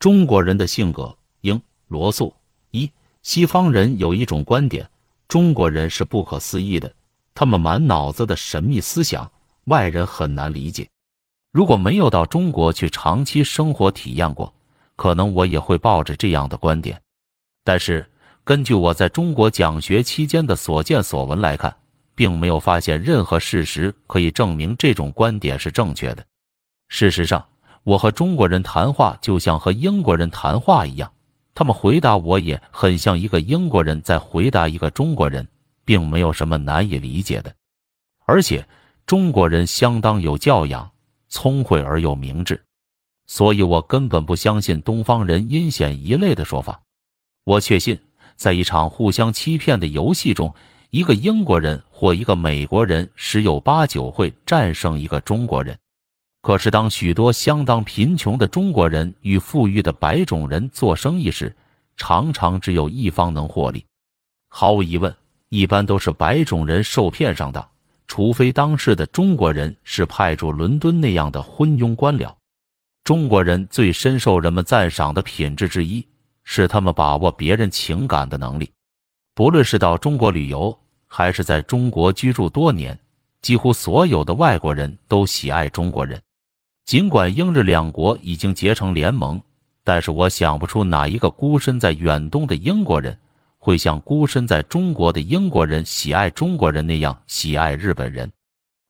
中国人的性格，英罗素一。西方人有一种观点，中国人是不可思议的，他们满脑子的神秘思想，外人很难理解。如果没有到中国去长期生活体验过，可能我也会抱着这样的观点。但是根据我在中国讲学期间的所见所闻来看，并没有发现任何事实可以证明这种观点是正确的。事实上，我和中国人谈话就像和英国人谈话一样。他们回答我也很像一个英国人在回答一个中国人，并没有什么难以理解的。而且中国人相当有教养，聪慧而又明智，所以我根本不相信东方人阴险一类的说法。我确信，在一场互相欺骗的游戏中，一个英国人或一个美国人十有八九会战胜一个中国人。可是，当许多相当贫穷的中国人与富裕的白种人做生意时，常常只有一方能获利。毫无疑问，一般都是白种人受骗上当，除非当时的中国人是派驻伦敦那样的昏庸官僚。中国人最深受人们赞赏的品质之一，是他们把握别人情感的能力。不论是到中国旅游，还是在中国居住多年，几乎所有的外国人都喜爱中国人。尽管英日两国已经结成联盟，但是我想不出哪一个孤身在远东的英国人会像孤身在中国的英国人喜爱中国人那样喜爱日本人。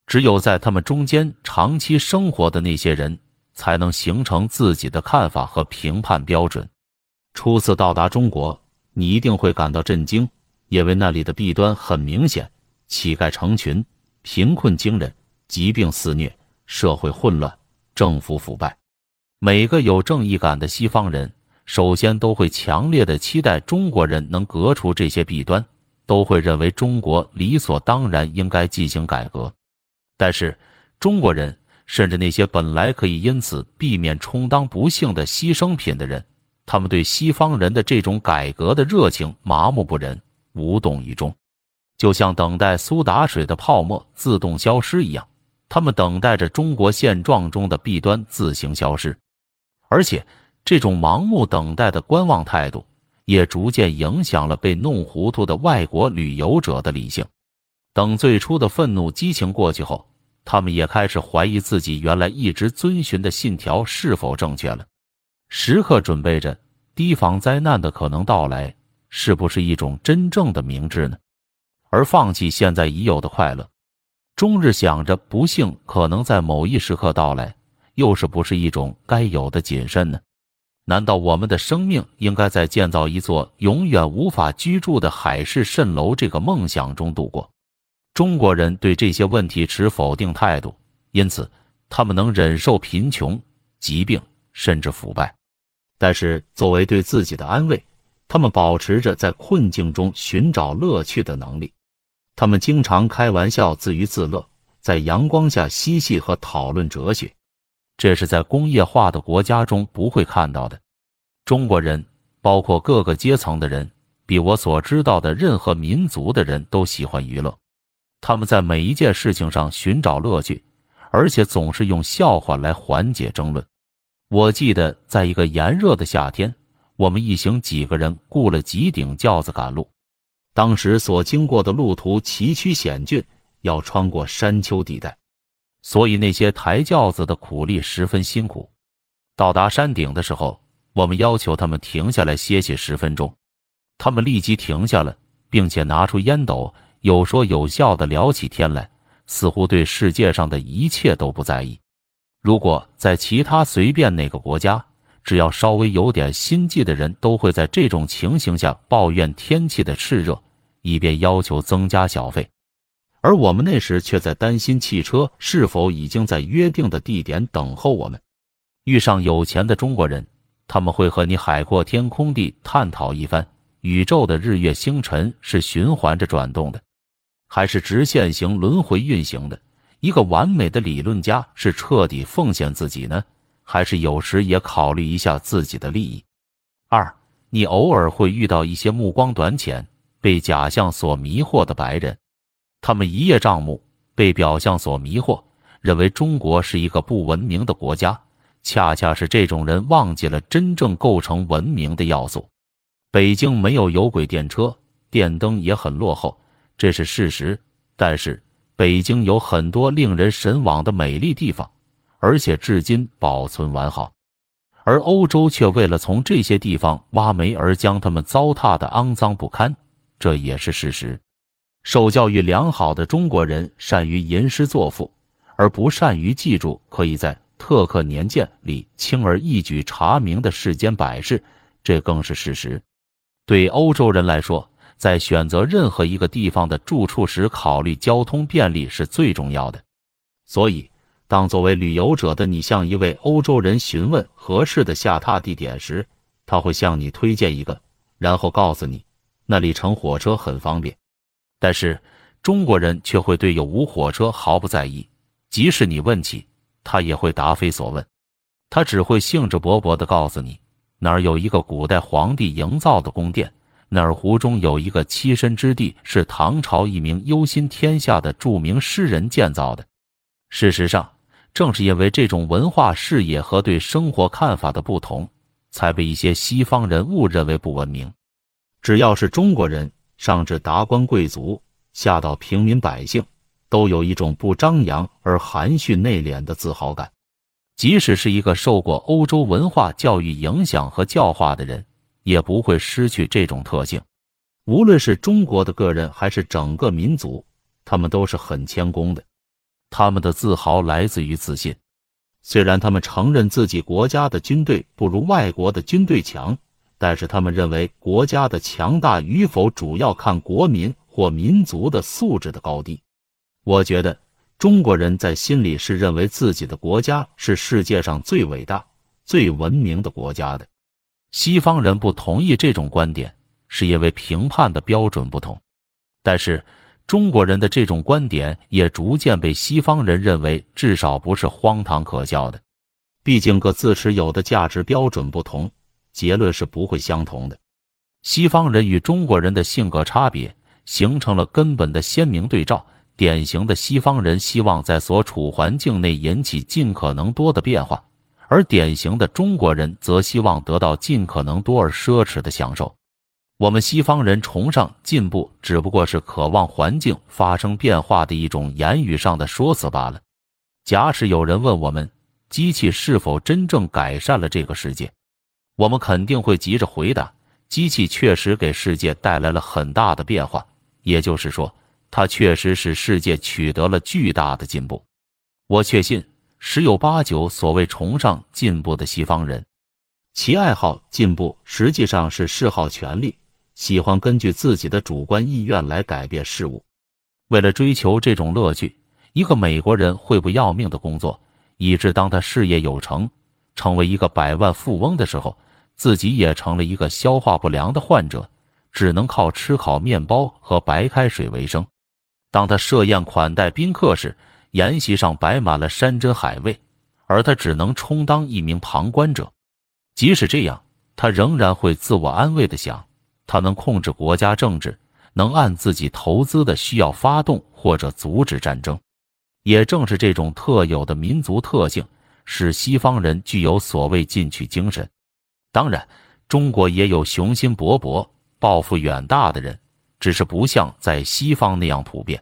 只有在他们中间长期生活的那些人，才能形成自己的看法和评判标准。初次到达中国，你一定会感到震惊，因为那里的弊端很明显：乞丐成群，贫困惊人，疾病肆虐，社会混乱。政府腐败，每个有正义感的西方人首先都会强烈的期待中国人能革除这些弊端，都会认为中国理所当然应该进行改革。但是中国人，甚至那些本来可以因此避免充当不幸的牺牲品的人，他们对西方人的这种改革的热情麻木不仁，无动于衷，就像等待苏打水的泡沫自动消失一样。他们等待着中国现状中的弊端自行消失，而且这种盲目等待的观望态度，也逐渐影响了被弄糊涂的外国旅游者的理性。等最初的愤怒激情过去后，他们也开始怀疑自己原来一直遵循的信条是否正确了，时刻准备着提防灾难的可能到来，是不是一种真正的明智呢？而放弃现在已有的快乐。终日想着不幸可能在某一时刻到来，又是不是一种该有的谨慎呢？难道我们的生命应该在建造一座永远无法居住的海市蜃楼这个梦想中度过？中国人对这些问题持否定态度，因此他们能忍受贫穷、疾病甚至腐败，但是作为对自己的安慰，他们保持着在困境中寻找乐趣的能力。他们经常开玩笑、自娱自乐，在阳光下嬉戏和讨论哲学，这是在工业化的国家中不会看到的。中国人，包括各个阶层的人，比我所知道的任何民族的人都喜欢娱乐。他们在每一件事情上寻找乐趣，而且总是用笑话来缓解争论。我记得，在一个炎热的夏天，我们一行几个人雇了几顶轿子赶路。当时所经过的路途崎岖险峻，要穿过山丘地带，所以那些抬轿子的苦力十分辛苦。到达山顶的时候，我们要求他们停下来歇息十分钟，他们立即停下了，并且拿出烟斗，有说有笑的聊起天来，似乎对世界上的一切都不在意。如果在其他随便哪个国家，只要稍微有点心计的人，都会在这种情形下抱怨天气的炽热，以便要求增加小费。而我们那时却在担心汽车是否已经在约定的地点等候我们。遇上有钱的中国人，他们会和你海阔天空地探讨一番：宇宙的日月星辰是循环着转动的，还是直线型轮回运行的？一个完美的理论家是彻底奉献自己呢？还是有时也考虑一下自己的利益。二，你偶尔会遇到一些目光短浅、被假象所迷惑的白人，他们一叶障目，被表象所迷惑，认为中国是一个不文明的国家，恰恰是这种人忘记了真正构成文明的要素。北京没有有轨电车，电灯也很落后，这是事实。但是北京有很多令人神往的美丽地方，而且至今保存完好。而欧洲却为了从这些地方挖煤而将它们糟蹋的肮脏不堪，这也是事实。受教育良好的中国人善于吟诗作赋，而不善于记住可以在特克年鉴里轻而易举查明的世间百事，这更是事实。对欧洲人来说，在选择任何一个地方的住处时，考虑交通便利是最重要的。所以，当作为旅游者的你向一位欧洲人询问合适的下榻地点时，他会向你推荐一个，然后告诉你那里乘火车很方便。但是，中国人却会对有无火车毫不在意，即使你问起，他也会答非所问。他只会兴致勃勃地告诉你。哪儿有一个古代皇帝营造的宫殿？哪儿湖中有一个栖身之地？是唐朝一名忧心天下的著名诗人建造的。事实上，正是因为这种文化视野和对生活看法的不同，才被一些西方人误认为不文明。只要是中国人，上至达官贵族，下到平民百姓，都有一种不张扬而含蓄内敛的自豪感。即使是一个受过欧洲文化教育影响和教化的人，也不会失去这种特性。无论是中国的个人，还是整个民族，他们都是很谦恭的。他们的自豪来自于自信。虽然他们承认自己国家的军队不如外国的军队强，但是他们认为国家的强大与否主要看国民或民族的素质的高低。我觉得。中国人在心里是认为自己的国家是世界上最伟大、最文明的国家的。西方人不同意这种观点，是因为评判的标准不同。但是中国人的这种观点也逐渐被西方人认为至少不是荒唐可笑的。毕竟各自持有的价值标准不同，结论是不会相同的。西方人与中国人的性格差别形成了根本的鲜明对照。典型的西方人希望在所处环境内引起尽可能多的变化，而典型的中国人则希望得到尽可能多而奢侈的享受。我们西方人崇尚进步，只不过是渴望环境发生变化的一种言语上的说辞罢了。假使有人问我们，机器是否真正改善了这个世界，我们肯定会急着回答：机器确实给世界带来了很大的变化。也就是说。它确实使世界取得了巨大的进步，我确信十有八九所谓崇尚进步的西方人，其爱好进步实际上是嗜好权力，喜欢根据自己的主观意愿来改变事物。为了追求这种乐趣，一个美国人会不要命的工作，以致当他事业有成，成为一个百万富翁的时候，自己也成了一个消化不良的患者，只能靠吃烤面包和白开水为生。当他设宴款待宾客时，宴席上摆满了山珍海味，而他只能充当一名旁观者。即使这样，他仍然会自我安慰的想：他能控制国家政治，能按自己投资的需要发动或者阻止战争。也正是这种特有的民族特性，使西方人具有所谓进取精神。当然，中国也有雄心勃勃、抱负远大的人。只是不像在西方那样普遍，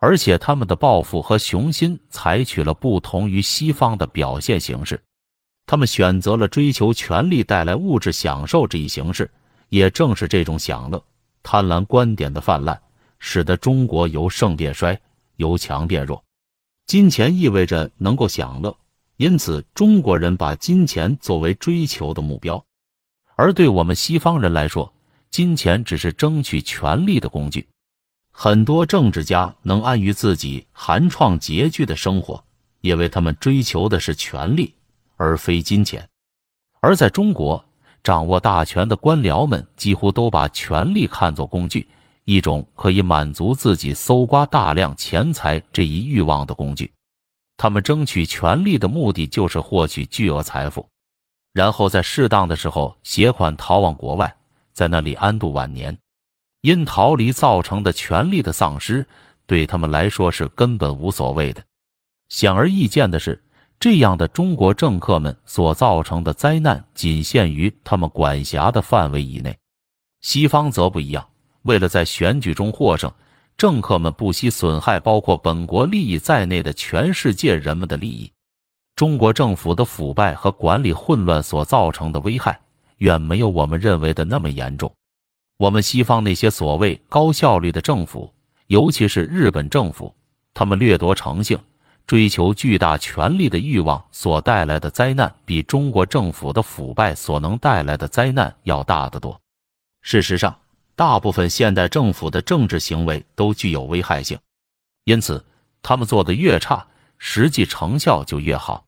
而且他们的抱负和雄心采取了不同于西方的表现形式。他们选择了追求权力带来物质享受这一形式。也正是这种享乐、贪婪观点的泛滥，使得中国由盛变衰，由强变弱。金钱意味着能够享乐，因此中国人把金钱作为追求的目标，而对我们西方人来说。金钱只是争取权力的工具，很多政治家能安于自己寒窗拮据的生活，因为他们追求的是权力，而非金钱。而在中国，掌握大权的官僚们几乎都把权力看作工具，一种可以满足自己搜刮大量钱财这一欲望的工具。他们争取权力的目的就是获取巨额财富，然后在适当的时候携款逃往国外。在那里安度晚年，因逃离造成的权力的丧失，对他们来说是根本无所谓的。显而易见的是，这样的中国政客们所造成的灾难仅限于他们管辖的范围以内。西方则不一样，为了在选举中获胜，政客们不惜损害包括本国利益在内的全世界人们的利益。中国政府的腐败和管理混乱所造成的危害，远没有我们认为的那么严重。我们西方那些所谓高效率的政府，尤其是日本政府，他们掠夺诚信。追求巨大权力的欲望所带来的灾难，比中国政府的腐败所能带来的灾难要大得多。事实上，大部分现代政府的政治行为都具有危害性，因此他们做的越差，实际成效就越好。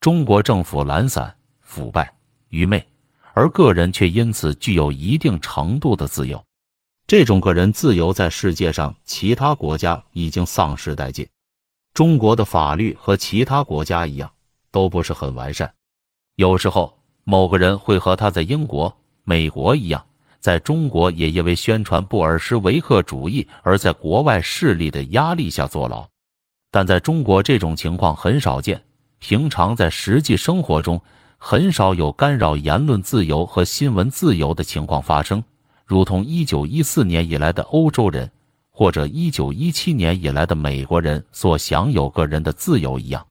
中国政府懒散、腐败、愚昧，而个人却因此具有一定程度的自由。这种个人自由在世界上其他国家已经丧失殆尽。中国的法律和其他国家一样，都不是很完善。有时候，某个人会和他在英国、美国一样，在中国也因为宣传布尔什维克主义而在国外势力的压力下坐牢。但在中国，这种情况很少见。平常在实际生活中，很少有干扰言论自由和新闻自由的情况发生，如同一九一四年以来的欧洲人。或者一九一七年以来的美国人所享有个人的自由一样。